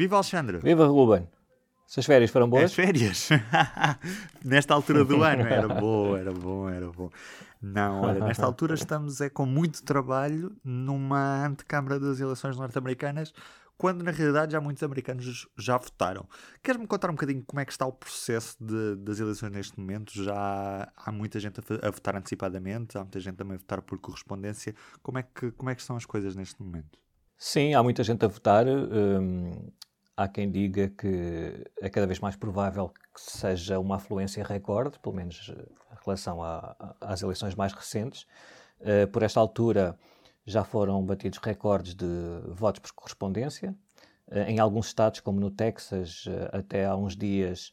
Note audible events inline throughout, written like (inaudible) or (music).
Viva Alexandre! Viva Ruben! Essas férias foram boas? As férias? (laughs) nesta altura do ano era bom, era bom, era bom. Não, olha, nesta altura estamos é com muito trabalho numa antecâmara das eleições norte-americanas, quando na realidade já muitos americanos já votaram. Queres-me contar um bocadinho como é que está o processo de, das eleições neste momento? Já há muita gente a, a, votar antecipadamente, há muita gente também a votar por correspondência. Como é que, como é que estão as coisas neste momento? Sim, há muita gente a votar. Hum, há quem diga que é cada vez mais provável que seja uma afluência recorde, pelo menos eh, em relação a, a, às eleições mais recentes. Uh, por esta altura já foram batidos recordes de votos por correspondência. Uh, em alguns estados, como no Texas, uh, até há uns dias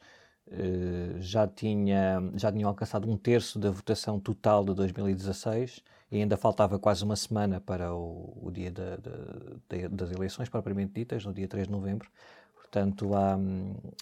já, tinha, já tinham alcançado um terço da votação total de 2016 e ainda faltava quase uma semana para o, o dia de, de, de, das eleições propriamente ditas, no dia 3 de novembro. Portanto, há,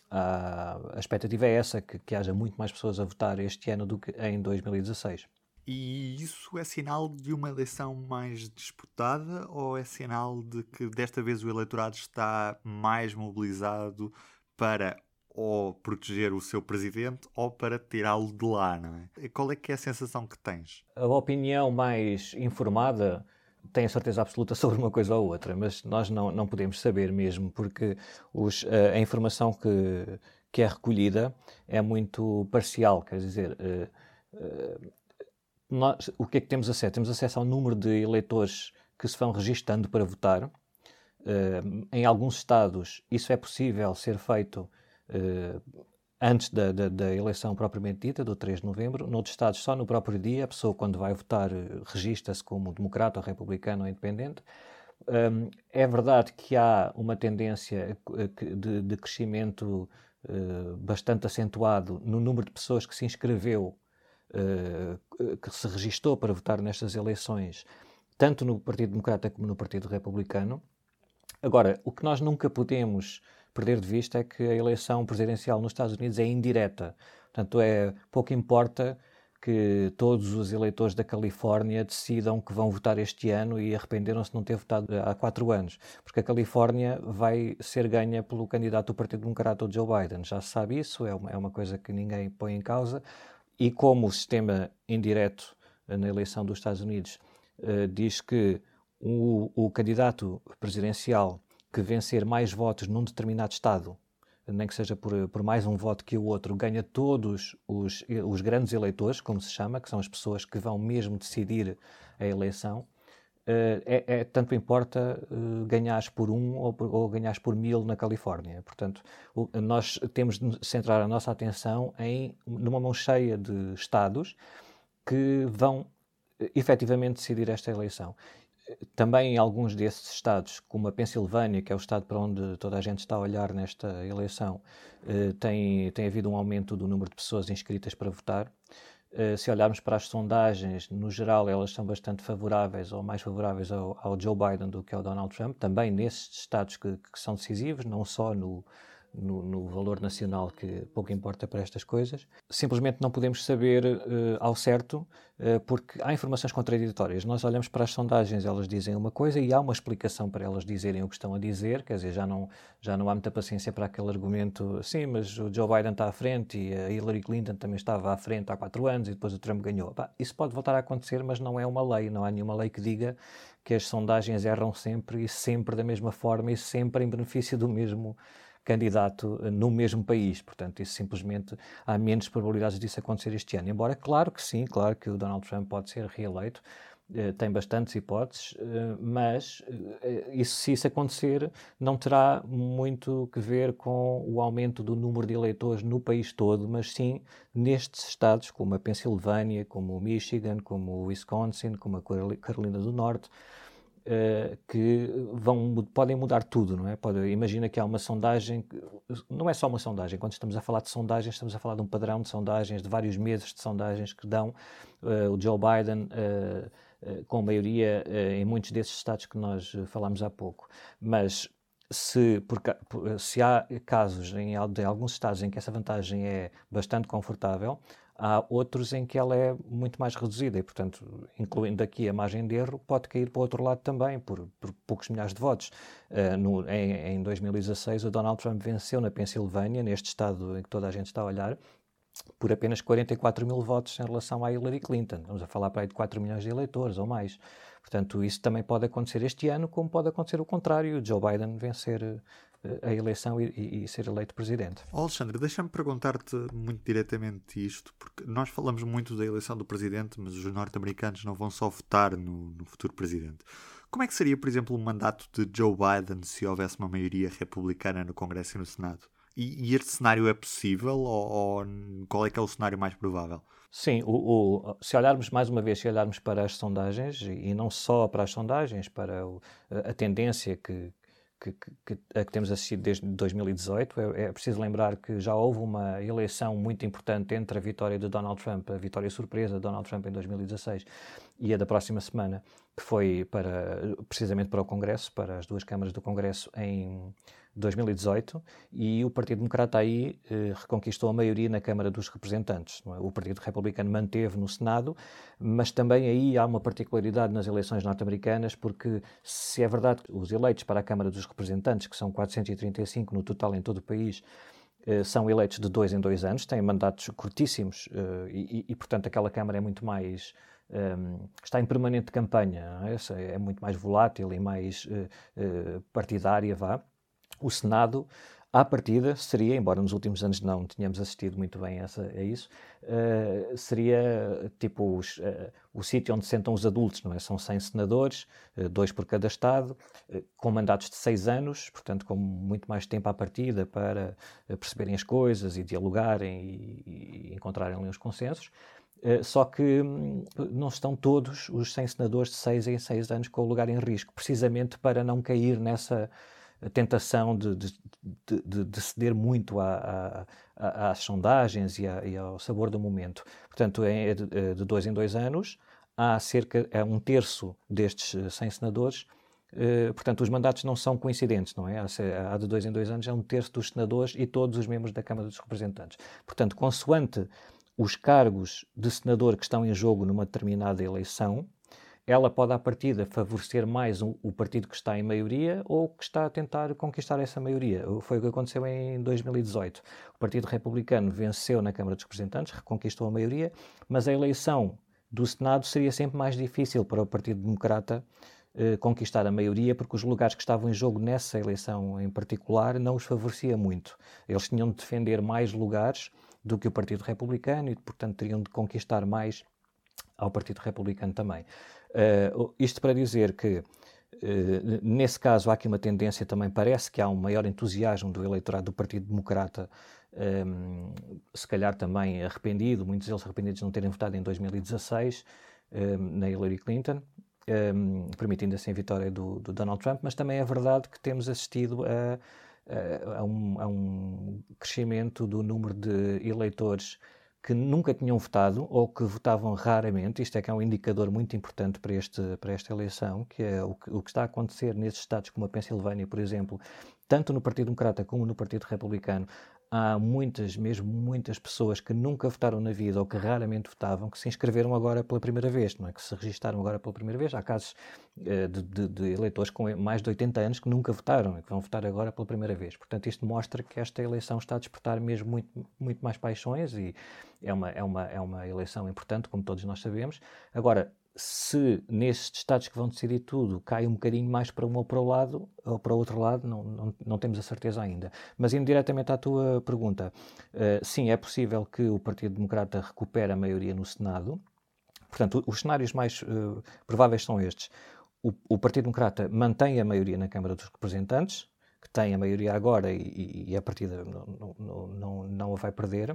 há, a expectativa é essa, que, que haja muito mais pessoas a votar este ano do que em 2016. E isso é sinal de uma eleição mais disputada ou é sinal de que desta vez o eleitorado está mais mobilizado para ou proteger o seu presidente ou para tirá-lo de lá, não é? Qual é que é a sensação que tens? A opinião mais informada tem a certeza absoluta (laughs) sobre uma coisa ou outra, mas nós não, não podemos saber mesmo, porque os, a, a informação que, que é recolhida é muito parcial, quer dizer, uh, uh, nós, o que é que temos acesso? Temos acesso ao número de eleitores que se vão registando para votar. Em alguns estados isso é possível ser feito antes da, da, da, eleição propriamente dita, do 3 de novembro. Noutros Estados, só no próprio dia, a pessoa, quando vai votar, uh, registra-se como democrata, ou republicano ou independente. Um, é verdade que há uma tendência de, de crescimento uh, bastante acentuado no número de pessoas que se inscreveu, uh, que se registou para votar nestas eleições, tanto no Partido Democrata como no Partido Republicano. Agora, o que nós nunca podemos perder de vista é que a eleição presidencial nos Estados Unidos é indireta. Portanto, é, pouco importa que todos os eleitores da Califórnia decidam que vão votar este ano e arrependeram-se de não ter votado há quatro anos, porque a Califórnia vai ser ganha pelo candidato do Partido Democrata, Joe Biden. Já se sabe isso, é uma, é uma coisa que ninguém põe em causa. E como o sistema indireto na eleição dos Estados Unidos uh, diz que o, o candidato presidencial que vencer mais votos num determinado Estado, nem que seja por, por mais um voto que o outro, ganha todos os, os grandes eleitores, como se chama, que são as pessoas que vão mesmo decidir a eleição, Uh, é, é, tanto importa uh, ganhares por um ou, por, ou ganhares por mil na Califórnia. Portanto, nós temos de centrar a nossa atenção em numa mão cheia de estados que vão efetivamente decidir esta eleição também em alguns desses estados, como a Pensilvânia, que é o estado para onde toda a gente está a olhar nesta eleição, eh, tem, tem havido um aumento do número de pessoas inscritas para votar. Eh, se olharmos para as sondagens, no geral, elas são bastante favoráveis ou mais favoráveis ao, ao Joe Biden do que ao Donald Trump, também nesses estados que, que são decisivos, não só no, no, no, valor nacional que pouco importa para estas coisas. Simplesmente não podemos saber uh, ao certo uh, porque há informações contraditórias. Nós olhamos para as sondagens, elas dizem uma coisa e há uma explicação para elas dizerem o que estão a dizer, quer dizer, já não, já não há muita paciência para aquele argumento, sim, mas o Joe Biden está à frente e a Hillary Clinton também estava à frente há quatro anos e depois o Trump ganhou. Bah, isso pode voltar a acontecer, mas não é uma lei, não há nenhuma lei que diga que as sondagens erram sempre e sempre da mesma forma e sempre em benefício do mesmo candidato eh, no mesmo país. Portanto, isso simplesmente há menos probabilidades disso acontecer este ano. Embora, claro que sim, claro que o Donald Trump pode ser reeleito, eh, tem bastantes hipóteses, eh, mas isso, se isso acontecer, não terá muito que ver com o aumento do número de eleitores no país todo, mas sim nestes estados, como a Pensilvânia, como o Michigan, como o Wisconsin, como a Carolina do Norte, uh, que vão, podem mudar tudo, não é? Pode, imagina que há uma sondagem, não é só uma sondagem, quando estamos a falar de sondagens, estamos a falar de um padrão de sondagens, de vários meses de sondagens que dão uh, o Joe Biden uh, com maioria em muitos desses estados que nós falámos há pouco. Mas se, se há casos em, em, alguns estados em que essa vantagem é bastante confortável, Há outros em que ela é muito mais reduzida e, portanto, incluindo aqui a margem de erro, pode cair para o outro lado também, por, por poucos milhares de votos. Uh, no, em, em 2016, o Donald Trump venceu na Pensilvânia, neste estado em que toda a gente está a olhar, por apenas 44 mil votos em relação à Hillary Clinton. Vamos a falar para aí de 4 milhões de eleitores ou mais. Portanto, isso também pode acontecer este ano, como pode acontecer o contrário, Joe Biden vencer a eleição e, e, ser eleito presidente. Oh, Alexandre, deixa-me perguntar-te muito diretamente isto, porque nós falamos muito da eleição do presidente, mas os norte-americanos não vão só votar no, no futuro presidente. Como é que seria, por exemplo, o mandato de Joe Biden se houvesse uma maioria republicana no Congresso e no Senado? E, e este cenário é possível ou, ou, qual é que é o cenário mais provável? Sim, o, o, se olharmos mais uma vez, se olharmos para as sondagens, e não só para as sondagens, para o, a, tendência que, que, que, a que temos assistido desde 2018, é, é, preciso lembrar que já houve uma eleição muito importante entre a vitória de Donald Trump, a vitória surpresa de Donald Trump em 2016, e a da próxima semana, que foi para, precisamente para o Congresso, para as duas câmaras do Congresso em 2018 e o Partido Democrata aí eh, reconquistou a maioria na Câmara dos Representantes. É? O Partido Republicano manteve no Senado, mas também aí há uma particularidade nas eleições norte-americanas, porque se é verdade que os eleitos para a Câmara dos Representantes, que são 435 no total em todo o país, eh, são eleitos de dois em dois anos, têm mandatos curtíssimos eh, e, e, portanto, aquela Câmara é muito mais um, ehm, está em permanente campanha, é? é? muito mais volátil e mais uh, partidária, vá o Senado, à partida, seria, embora nos últimos anos não tenhamos assistido muito bem essa, a isso, uh, seria tipo os, uh, o sítio onde sentam os adultos, não é? São 100 senadores, uh, dois por cada Estado, com mandatos de seis anos, portanto, com muito mais tempo à partida para perceberem as coisas e dialogarem e, e encontrarem ali os consensos. só que hum, não estão todos os 100 senadores de seis em seis anos com o lugar em risco, precisamente para não cair nessa a tentação de, de, de, de ceder muito a, a, às sondagens e, a, e, ao sabor do momento. Portanto, é de, é de, dois em dois anos, há cerca é um terço destes 100 senadores. Uh, portanto, os mandatos não são coincidentes, não é? Há, há de dois em dois anos é um terço dos senadores e todos os membros da Câmara dos Representantes. Portanto, consoante os cargos de senador que estão em jogo numa determinada eleição, ela pode, à partida, favorecer mais o, o, partido que está em maioria ou que está a tentar conquistar essa maioria. Foi o que aconteceu em 2018. O Partido Republicano venceu na Câmara dos Representantes, reconquistou a maioria, mas a eleição do Senado seria sempre mais difícil para o Partido Democrata eh, conquistar a maioria, porque os lugares que estavam em jogo nessa eleição em particular não os favorecia muito. Eles tinham de defender mais lugares do que o Partido Republicano e, portanto, teriam de conquistar mais ao Partido Republicano também. Uh, isto para dizer que, uh, nesse caso, há aqui uma tendência também, parece que há um maior entusiasmo do eleitorado do Partido Democrata, um, ehm, se calhar também arrependido, muitos deles arrependidos de não terem votado em 2016 um, ehm, na Hillary Clinton, um, ehm, permitindo assim a vitória do, do, Donald Trump, mas também é verdade que temos assistido a, a, a, um, a um crescimento do número de eleitores que nunca tinham votado ou que votavam raramente, isto é que é um indicador muito importante para, este, para esta eleição, que é o que, o que está a acontecer nesses estados como a Pensilvânia, por exemplo, tanto no Partido Democrata como no Partido Republicano, há muitas, mesmo muitas pessoas que nunca votaram na vida ou que raramente votavam, que se inscreveram agora pela primeira vez, não é? Que se registaram agora pela primeira vez. Há casos uh, de, de, de, eleitores com mais de 80 anos que nunca votaram e que vão votar agora pela primeira vez. Portanto, isto mostra que esta eleição está a despertar mesmo muito, muito mais paixões e é uma, é, uma, é uma eleição importante, como todos nós sabemos. Agora, se nesses estados que vão decidir tudo cai um bocadinho mais para um ou para o lado ou para o outro lado, não, não, não temos a certeza ainda. Mas indo diretamente à tua pergunta, uh, sim, é possível que o Partido Democrata recupere a maioria no Senado. Portanto, os cenários mais uh, prováveis são estes. O, o, Partido Democrata mantém a maioria na Câmara dos Representantes, que tem a maioria agora e, e a partida não, não, não, não a vai perder.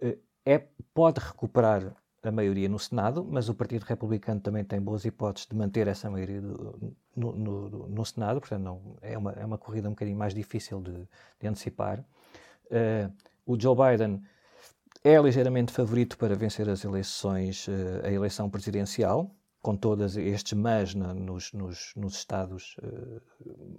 Uh, é, pode recuperar a maioria no Senado, mas o Partido Republicano também tem boas hipóteses de manter essa maioria do, no, no, no, Senado, portanto não, é, uma, é uma corrida um bocadinho mais difícil de, de antecipar. Uh, o Joe Biden é ligeiramente favorito para vencer as eleições, uh, a eleição presidencial, com todos estes mas na, nos, nos, nos, estados uh,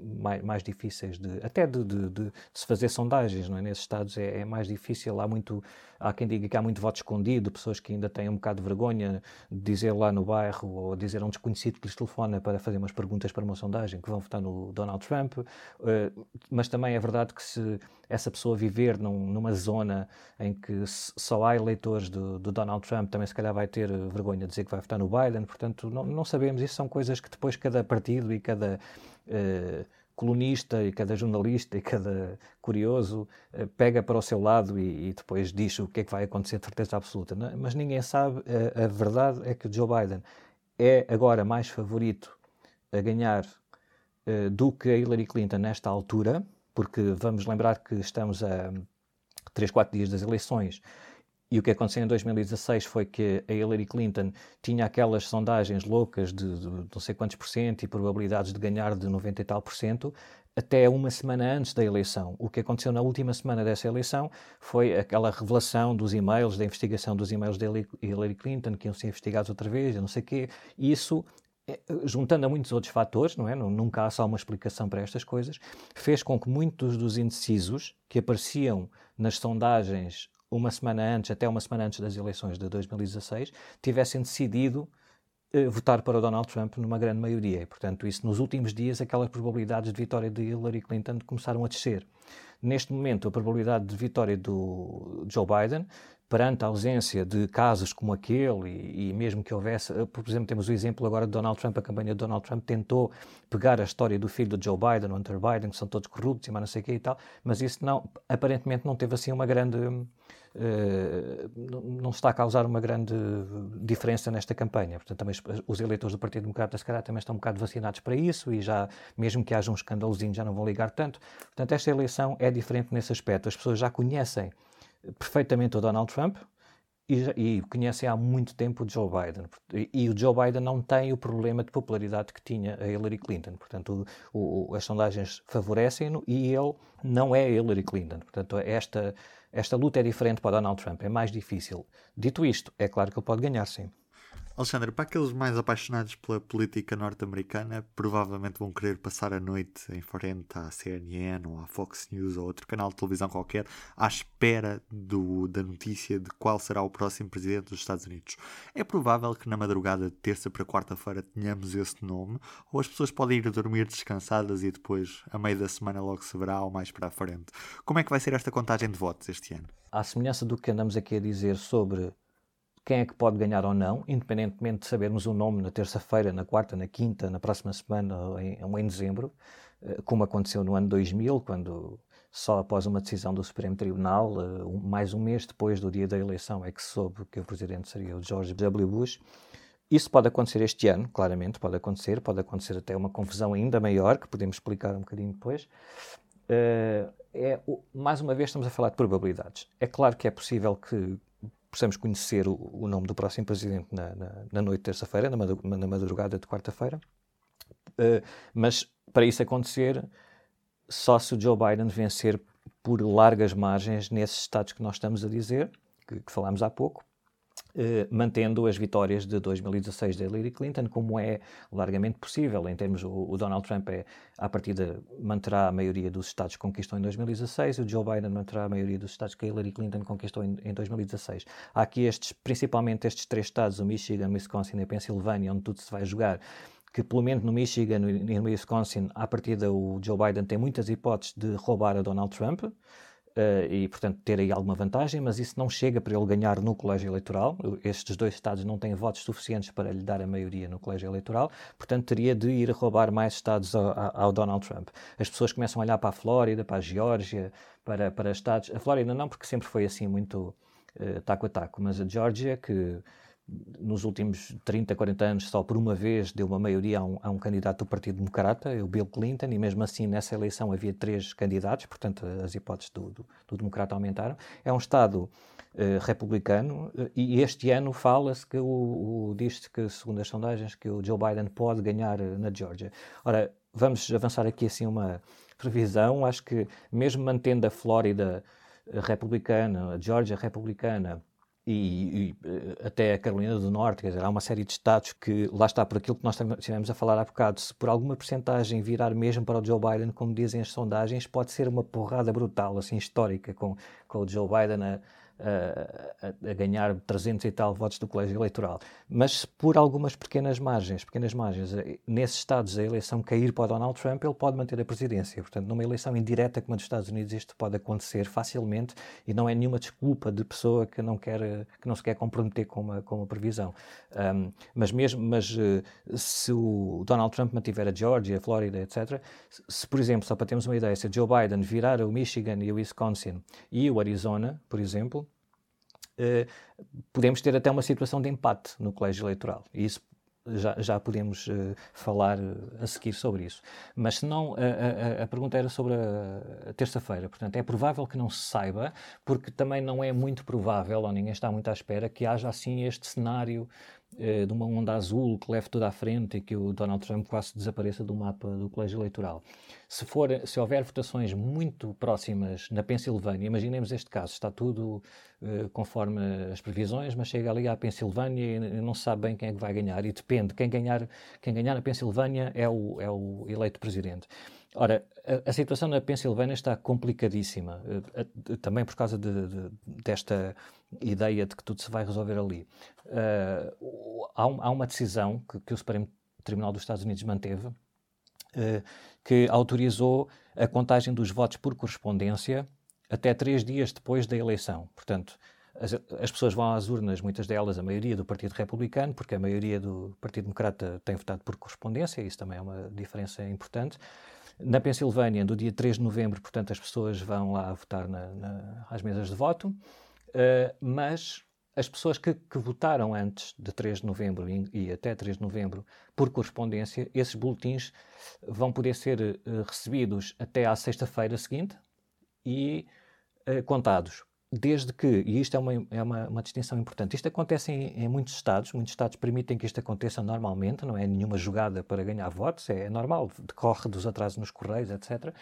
mais, mais, difíceis de até de, de, de, se fazer sondagens, não é? Nesses estados é, é, mais difícil, há muito, há quem diga que há muito voto escondido, pessoas que ainda têm um bocado de vergonha de dizer lá no bairro ou dizer a um desconhecido que lhes telefona para fazer umas perguntas para uma sondagem que vão votar no Donald Trump, uh, mas também é verdade que se essa pessoa viver num, numa zona em que só há eleitores do, do, Donald Trump, também se calhar vai ter vergonha de dizer que vai votar no Biden, portanto não, não sabemos, isso são coisas que depois cada partido e cada uh, colunista e cada jornalista e cada curioso uh, pega para o seu lado e, e, depois diz o que é que vai acontecer de certeza absoluta. Não? É? Mas ninguém sabe, uh, a verdade é que Joe Biden é agora mais favorito a ganhar do que a Hillary Clinton nesta altura, porque vamos lembrar que estamos a 3, 4 dias das eleições e o que aconteceu em 2016 foi que a Hillary Clinton tinha aquelas sondagens loucas de, de, não sei quantos por cento e probabilidades de ganhar de 90 e tal por cento até uma semana antes da eleição. O que aconteceu na última semana dessa eleição foi aquela revelação dos e-mails, da investigação dos e-mails de Hillary Clinton, que iam ser investigados outra vez, não sei o quê. E isso é, juntando a muitos outros fatores, não é? Nunca há só uma explicação para estas coisas, fez com que muitos dos indecisos que apareciam nas sondagens uma semana antes, até uma semana antes das eleições de 2016, tivessem decidido eh, votar para o Donald Trump numa grande maioria. E, portanto, isso nos últimos dias, aquelas probabilidades de vitória de Hillary Clinton começaram a descer. Neste momento, a probabilidade de vitória do Joe Biden perante a ausência de casos como aquele, e, e, mesmo que houvesse, eh, por exemplo, temos o exemplo agora de Donald Trump, a campanha de Donald Trump tentou pegar a história do filho de Joe Biden, o Hunter Biden, que são todos corruptos e mais não sei o que e tal, mas isso não, aparentemente não teve assim uma grande. Uh, não está a causar uma grande diferença nesta campanha. Portanto, também os eleitores do Partido Democrata, se calhar, também estão um bocado vacinados para isso e já, mesmo que haja um escandalozinho, já não vão ligar tanto. Portanto, esta eleição é diferente nesse aspecto. As pessoas já conhecem perfeitamente o Donald Trump e, e conhecem há muito tempo o Joe Biden. E, e, o Joe Biden não tem o problema de popularidade que tinha a Hillary Clinton. Portanto, o, o, as sondagens favorecem-no e ele não é Hillary Clinton. Portanto, esta, esta luta é diferente para Donald Trump, é mais difícil. Dito isto, é claro que ele pode ganhar, sim. Alexandre, para aqueles mais apaixonados pela política norte-americana, provavelmente vão querer passar a noite em frente à CNN ou à Fox News ou outro canal de televisão qualquer, à espera do, da notícia de qual será o próximo presidente dos Estados Unidos. É provável que na madrugada de terça para quarta-feira tenhamos esse nome, ou as pessoas podem ir dormir descansadas e depois, a meio da semana, logo se verá ou mais para a frente. Como é que vai ser esta contagem de votos este ano? À semelhança do que andamos aqui a dizer sobre quem é que pode ganhar ou não, independentemente de sabermos o nome na terça-feira, na quarta, na quinta, na próxima semana ou em, ou em dezembro, eh, como aconteceu no ano 2000, quando só após uma decisão do Supremo Tribunal, eh, mais um mês depois do dia da eleição, é que se soube que o presidente seria o George W. Bush. Isso pode acontecer este ano, claramente, pode acontecer, pode acontecer até uma confusão ainda maior, que podemos explicar um bocadinho depois. Uh, é, mais uma vez estamos a falar de probabilidades. É claro que é possível que possamos conhecer o, o nome do próximo presidente na, na, na noite de terça-feira, na, na, madrugada de quarta-feira. Uh, mas para isso acontecer, só se o Joe Biden vencer por largas margens nesses estados que nós estamos a dizer, que, que falámos há pouco, eh, mantendo as vitórias de 2016 da Hillary Clinton, como é largamente possível. Em termos, o, o Donald Trump, é, à partida, manterá a maioria dos estados que conquistou em 2016 e o Joe Biden manterá a maioria dos estados que a Hillary Clinton conquistou em, em 2016. Há aqui estes, principalmente estes três estados, o Michigan, o Wisconsin e a Pensilvânia, onde tudo se vai jogar, que pelo menos no Michigan e no Wisconsin, à partida, o Joe Biden tem muitas hipóteses de roubar a Donald Trump uh, e, portanto, ter aí alguma vantagem, mas isso não chega para ele ganhar no colégio eleitoral. Estes dois estados não têm votos suficientes para lhe dar a maioria no colégio eleitoral, portanto, teria de ir roubar mais estados ao, ao Donald Trump. As pessoas começam a olhar para a Flórida, para a Geórgia, para, para estados. A Flórida não, porque sempre foi assim muito uh, taco a taco, mas a Geórgia, que nos últimos 30, 40 anos, só por uma vez deu uma maioria a um, a um, candidato do Partido Democrata, o Bill Clinton, e mesmo assim nessa eleição havia três candidatos, portanto as hipóteses do, do, do Democrata aumentaram. É um Estado uh, republicano uh, e este ano fala-se que o, o diz-se que, segundo as sondagens, que o Joe Biden pode ganhar uh, na Geórgia. Ora, vamos avançar aqui assim uma previsão, acho que mesmo mantendo a Flórida republicana, a Geórgia republicana, e, e, até a Carolina do Norte, quer dizer, há uma série de estados que, lá está, por aquilo que nós estivemos a falar há bocado, se por alguma porcentagem virar mesmo para o Joe Biden, como dizem as sondagens, pode ser uma porrada brutal, assim, histórica, com, com o Joe Biden a, a, a, ganhar 300 e tal votos do colégio eleitoral. Mas por algumas pequenas margens, pequenas margens, eh, nesses estados a eleição cair para Donald Trump, ele pode manter a presidência. Portanto, numa eleição indireta como a dos Estados Unidos, isto pode acontecer facilmente e não é nenhuma desculpa de pessoa que não quer, que não se quer comprometer com uma, com uma previsão. Um, mas mesmo, mas uh, se o Donald Trump mantiver a Georgia, a Flórida, etc., se, por exemplo, só para termos uma ideia, se Joe Biden virar o Michigan e o Wisconsin e o Arizona, por exemplo, podemos ter até uma situação de empate no colégio eleitoral. E isso já, já podemos uh, falar a seguir sobre isso. Mas se não, a, a, a pergunta era sobre a, a terça-feira. Portanto, é provável que não se saiba, porque também não é muito provável, ou ninguém está muito à espera, que haja assim este cenário de uma onda azul que leve tudo à frente e que o Donald Trump quase desapareça do mapa do colégio eleitoral. Se, for, se houver votações muito próximas na Pensilvânia, imaginemos este caso, está tudo uh, conforme as previsões, mas chega ali à Pensilvânia e não se sabe bem quem é que vai ganhar. E depende, quem ganhar, quem ganhar na Pensilvânia é o, é o eleito presidente. Ora, a, a, situação na Pensilvânia está complicadíssima, uh, também por causa de, de, desta ideia de que tudo se vai resolver ali. Uh, há, um, há, uma decisão que, que, o Supremo Tribunal dos Estados Unidos manteve, uh, que autorizou a contagem dos votos por correspondência até três dias depois da eleição. Portanto, as, as, pessoas vão às urnas, muitas delas, a maioria do Partido Republicano, porque a maioria do Partido Democrata tem votado por correspondência, isso também é uma diferença importante. Na Pensilvânia, do dia 3 de novembro, portanto, as pessoas vão lá votar na, na, às mesas de voto, uh, mas as pessoas que, que, votaram antes de 3 de novembro e, e, até 3 de novembro por correspondência, esses boletins vão poder ser uh, recebidos até à sexta-feira seguinte e uh, contados. Desde que, e isto é uma, é uma, uma distinção importante, isto acontece em, em, muitos Estados, muitos Estados permitem que isto aconteça normalmente, não é nenhuma jogada para ganhar votos, é normal, decorre dos atrasos nos correios, etc.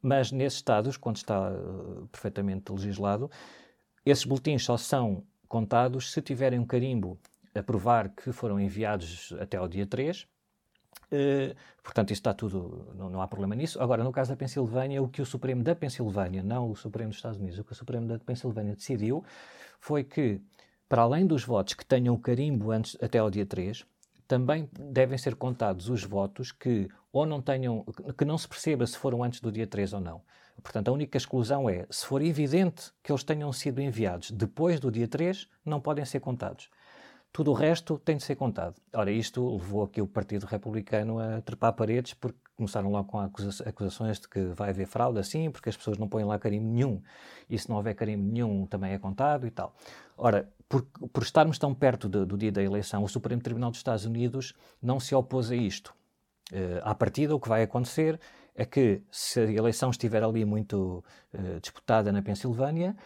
Mas nesses Estados, quando está uh, perfeitamente legislado, esses boletins só são contados se tiverem um carimbo a provar que foram enviados até ao dia 3. Eh, portanto, isso está tudo, não, não, há problema nisso. Agora, no caso da Pensilvânia, o que o Supremo da Pensilvânia, não o Supremo dos Estados Unidos, o que o Supremo da Pensilvânia decidiu foi que, para além dos votos que tenham carimbo antes, até ao dia 3, também devem ser contados os votos que ou não tenham, que não se perceba se foram antes do dia 3 ou não. Portanto, a única exclusão é, se for evidente que eles tenham sido enviados depois do dia 3, não podem ser contados. Tudo o resto tem de ser contado. Ora, isto levou aqui o Partido Republicano a trepar paredes, porque começaram logo com acusa acusações de que vai haver fraude, assim, porque as pessoas não põem lá carimbo nenhum. E se não houver carimbo nenhum, também é contado e tal. Ora, por, por estarmos tão perto de, do dia da eleição, o Supremo Tribunal dos Estados Unidos não se opôs a isto. Uh, à partida, o que vai acontecer é que, se a eleição estiver ali muito uh, disputada na Pensilvânia,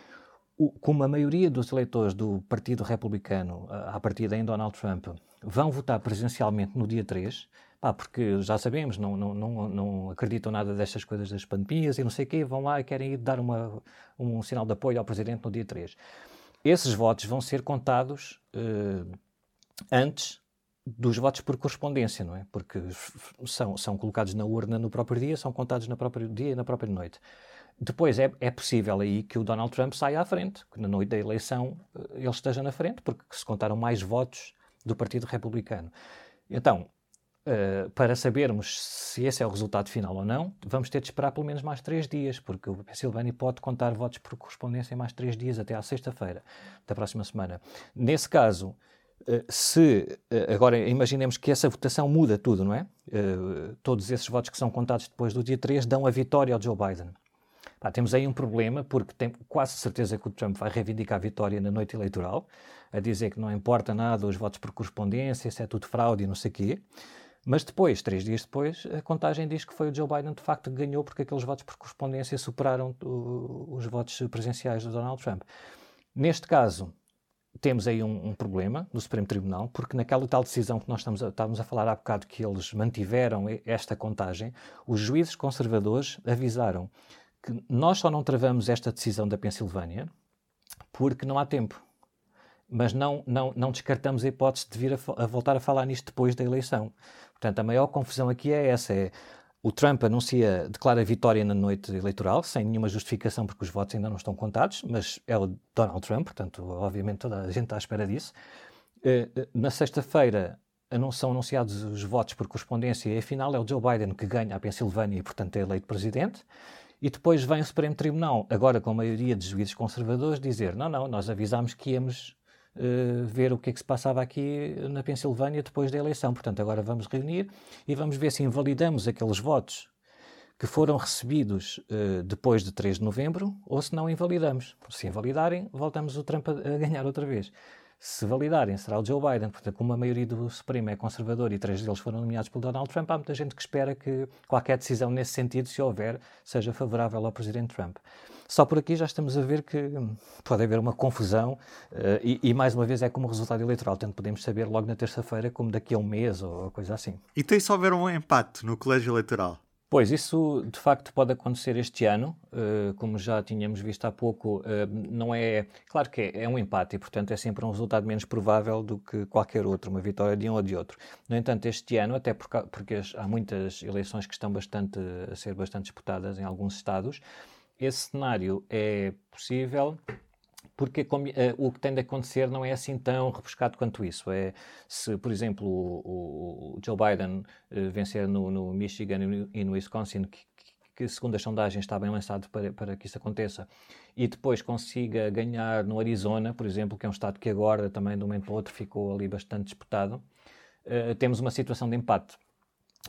como a maioria dos eleitores do Partido Republicano, à partida em Donald Trump, vão votar presencialmente no dia 3, pá, porque já sabemos, não, não, não, não acreditam nada destas coisas das pandemias e não sei o quê, vão lá e querem ir dar uma, um sinal de apoio ao Presidente no dia 3. Esses votos vão ser contados uh, antes dos votos por correspondência, não é? Porque são, são colocados na urna no próprio dia, são contados no próprio dia e na própria noite. Depois é, é possível aí que o Donald Trump saia à frente, que na noite da eleição eh, ele esteja na frente, porque se contaram mais votos do Partido Republicano. Então, uh, para sabermos se esse é o resultado final ou não, vamos ter de esperar pelo menos mais três dias, porque o Pensilvânia pode contar votos por correspondência em mais três dias, até à sexta-feira da próxima semana. Nesse caso, eh, se eh, agora imaginemos que essa votação muda tudo, não é? Uh, todos esses votos que são contados depois do dia 3 dão a vitória ao Joe Biden. Pá, temos aí um problema, porque tenho quase certeza que o Trump vai reivindicar a vitória na noite eleitoral, a dizer que não importa nada os votos por correspondência, isso é tudo fraude e não sei o quê. Mas depois, três dias depois, a contagem diz que foi o Joe Biden de facto que ganhou, porque aqueles votos por correspondência superaram os votos presenciais do Donald Trump. Neste caso, temos aí um, um, problema no Supremo Tribunal, porque naquela tal decisão que nós estamos a, estávamos a falar há bocado que eles mantiveram esta contagem, os juízes conservadores avisaram que nós só não travamos esta decisão da Pensilvânia porque não há tempo. mas não, não, não descartamos a hipótese de vir a, a, voltar a falar nisto depois da eleição. Portanto, a maior confusão aqui é essa: é o Trump anuncia, declara vitória na noite eleitoral, sem nenhuma justificação, porque os votos ainda não estão contados, mas é o Donald Trump, portanto, obviamente toda a gente está à espera disso. Eh, eh, na sexta-feira são anunciados os votos por correspondência e afinal é o Joe Biden que ganha a Pensilvânia e, portanto, é eleito presidente. E depois vem o Supremo Tribunal, agora com a maioria de juízes conservadores, dizer: não, não, nós avisámos que íamos uh, ver o que é que se passava aqui na Pensilvânia depois da eleição. Portanto, agora vamos reunir e vamos ver se invalidamos aqueles votos que foram recebidos uh, depois de 3 de novembro ou se não invalidamos. Se invalidarem, voltamos o Trump a, a ganhar outra vez se validarem, será o Joe Biden. Portanto, como a maioria do Supremo é conservador e três deles foram nomeados pelo Donald Trump, há muita gente que espera que qualquer decisão nesse sentido, se houver, seja favorável ao presidente Trump. Só por aqui já estamos a ver que pode haver uma confusão uh, e, e, mais uma vez, é como resultado eleitoral. Tanto podemos saber logo na terça-feira como daqui a um mês ou coisa assim. E tem só houver um empate no colégio eleitoral? Pois, isso de facto pode acontecer este ano, uh, como já tínhamos visto há pouco, uh, não é. Claro que é, é, um empate e, portanto, é sempre um resultado menos provável do que qualquer outro, uma vitória de um ou de outro. No entanto, este ano, até porque, porque há muitas eleições que estão bastante, a ser bastante disputadas em alguns estados, esse cenário é possível porque uh, o que tem de acontecer não é assim tão rebuscado quanto isso. É se, por exemplo, o, o Joe Biden uh, vencer no, no, Michigan e no Wisconsin, que, que, segundo as sondagens está bem lançado para, para que isso aconteça, e depois consiga ganhar no Arizona, por exemplo, que é um estado que agora também de um momento para outro ficou ali bastante disputado, uh, temos uma situação de empate.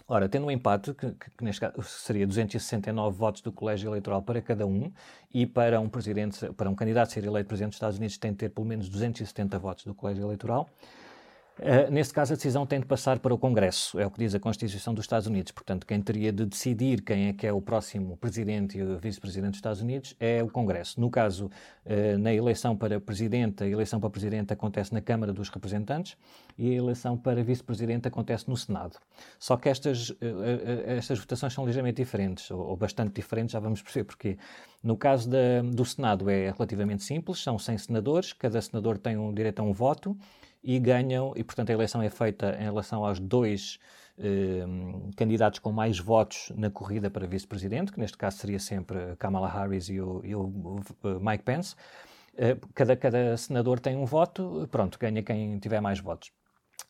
Ora, tendo um empate, que, que, neste caso seria 269 votos do colégio eleitoral para cada um, e para um presidente, para um candidato ser eleito presidente dos Estados Unidos tem de ter pelo menos 270 votos do colégio eleitoral, Uh, nesse caso, a decisão tem de passar para o Congresso, é o que diz a Constituição dos Estados Unidos. Portanto, quem teria de decidir quem é que é o próximo presidente e vice-presidente dos Estados Unidos é o Congresso. No caso, uh, na eleição para presidente, a eleição para presidente acontece na Câmara dos Representantes e a eleição para vice-presidente acontece no Senado. Só que estas, uh, estas votações são ligeiramente diferentes, ou, ou, bastante diferentes, já vamos perceber porquê. No caso da, do Senado é relativamente simples, são 100 senadores, cada senador tem um direito a um voto e ganham, e portanto a eleição é feita em relação aos dois eh, candidatos com mais votos na corrida para vice-presidente, que neste caso seria sempre Kamala Harris e o, e o Mike Pence. Eh, cada, cada senador tem um voto, pronto, ganha quem tiver mais votos.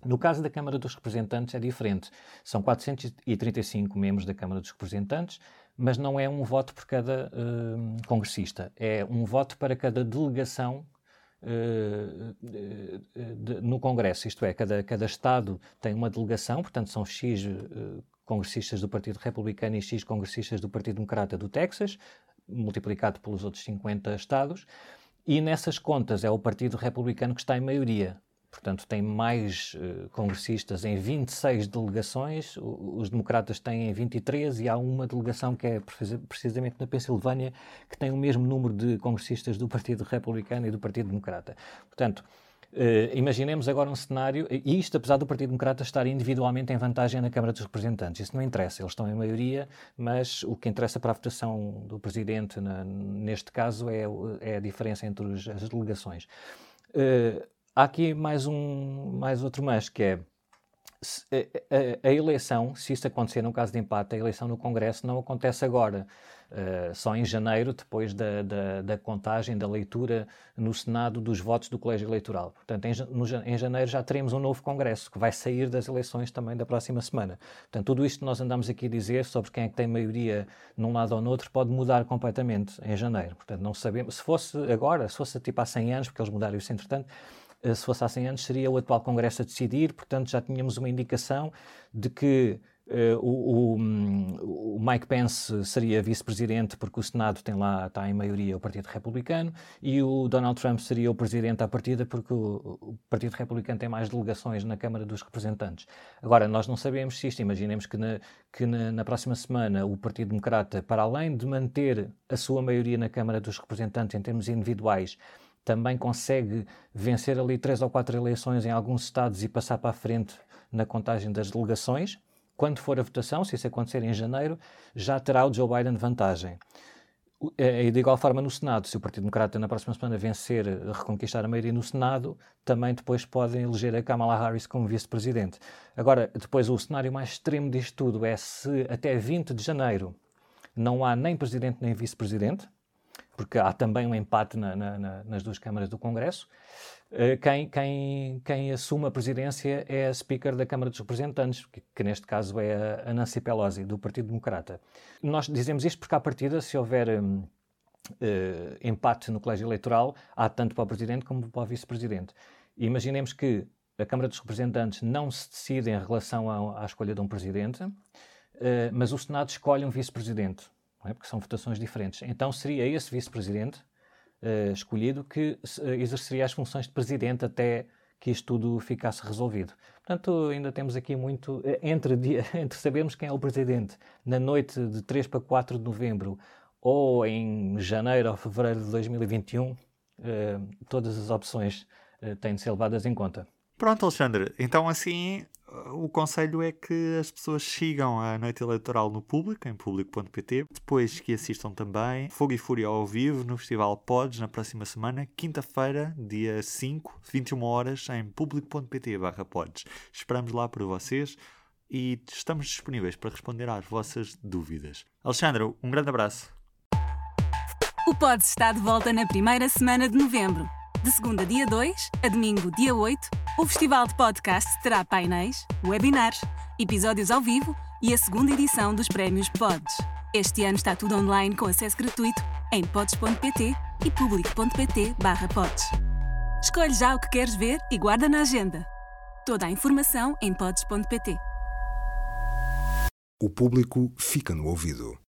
No caso da Câmara dos Representantes é diferente. São 435 membros da Câmara dos Representantes, mas não é um voto por cada uh, congressista. É um voto para cada delegação de, no Congresso, isto é, cada, cada Estado tem uma delegação, portanto são X uh, congressistas do Partido Republicano e X congressistas do Partido Democrata do Texas, multiplicado pelos outros 50 Estados, e nessas contas é o Partido Republicano que está em maioria. Portanto, tem mais uh, congressistas em 26 delegações, os democratas têm em 23 e há uma delegação que é precisamente na Pensilvânia que tem o mesmo número de congressistas do Partido Republicano e do Partido Democrata. Portanto, Uh, imaginemos agora um cenário, e isto apesar do Partido Democrata estar individualmente em vantagem na Câmara dos Representantes, isso não interessa, eles estão em maioria, mas o que interessa para a votação do Presidente, na, neste caso, é, é, a diferença entre os, as delegações. Uh, há aqui mais um, mais outro mas, que é a, a, a, eleição, se isso acontecer no caso de empate, a eleição no Congresso não acontece agora, uh, só em janeiro, depois da, da, da, contagem, da leitura no Senado dos votos do Colégio Eleitoral. Portanto, em, no, em janeiro já teremos um novo Congresso, que vai sair das eleições também da próxima semana. Portanto, tudo isto que nós andamos aqui a dizer sobre quem é que tem maioria num lado ou no outro pode mudar completamente em janeiro. Portanto, não sabemos. Se fosse agora, se fosse tipo há 100 anos, porque eles mudaram isso entretanto se fosse há 100 anos, seria o atual Congresso a decidir, portanto já tínhamos uma indicação de que uh, o, o, o, Mike Pence seria vice-presidente porque o Senado tem lá, está em maioria o Partido Republicano, e o Donald Trump seria o presidente à partida porque o, o Partido Republicano tem mais delegações na Câmara dos Representantes. Agora, nós não sabemos se isto, imaginemos que, na, que na, na próxima semana o Partido Democrata, para além de manter a sua maioria na Câmara dos Representantes em termos individuais, também consegue vencer ali três ou quatro eleições em alguns estados e passar para a frente na contagem das delegações. Quando for a votação, se isso acontecer em janeiro, já terá o Joe Biden vantagem. E de igual forma no Senado, se o Partido Democrata na próxima semana vencer, reconquistar a maioria no Senado, também depois podem eleger a Kamala Harris como vice-presidente. Agora, depois o cenário mais extremo disto tudo é se até 20 de janeiro não há nem presidente nem vice-presidente, porque há também um empate na, na, na, nas duas câmaras do Congresso. Eh, quem, quem, quem, assume a presidência é a Speaker da Câmara dos Representantes, que, que, neste caso é a Nancy Pelosi, do Partido Democrata. Nós dizemos isto porque, à partida, se houver um, uh, empate no colégio eleitoral, há tanto para o Presidente como para o Vice-Presidente. Imaginemos que a Câmara dos Representantes não se decide em relação à, à escolha de um Presidente, uh, mas o Senado escolhe um Vice-Presidente, é? porque são votações diferentes. Então seria esse Vice-Presidente uh, escolhido que uh, exerceria as funções de presidente até que isto tudo ficasse resolvido. Portanto, ainda temos aqui muito. Uh, entre, dia, (laughs) entre sabermos quem é o presidente na noite de 3 para 4 de novembro ou em janeiro ou fevereiro de 2021, todas as opções têm de ser levadas em conta. Pronto, Alexandre. Então, assim, o conselho é que as pessoas sigam a noite eleitoral no público, em público.pt. Depois que assistam também Fogo e Fúria ao vivo no Festival Pods na próxima semana, quinta-feira, dia 5, 21 horas, em público.pt/pods. Esperamos lá por vocês e estamos disponíveis para responder às vossas dúvidas. Alexandre, um grande abraço. O Pods está de volta na primeira semana de novembro. De segunda, dia 2, a domingo, dia 8, o Festival de Podcasts terá painéis, webinars, episódios ao vivo e a segunda edição dos Prémios Pods. Este ano está tudo online com acesso gratuito em pods.pt e public.pt/pods. Escolhe já o que queres ver e guarda na agenda. Toda a informação em pods.pt. O público fica no ouvido.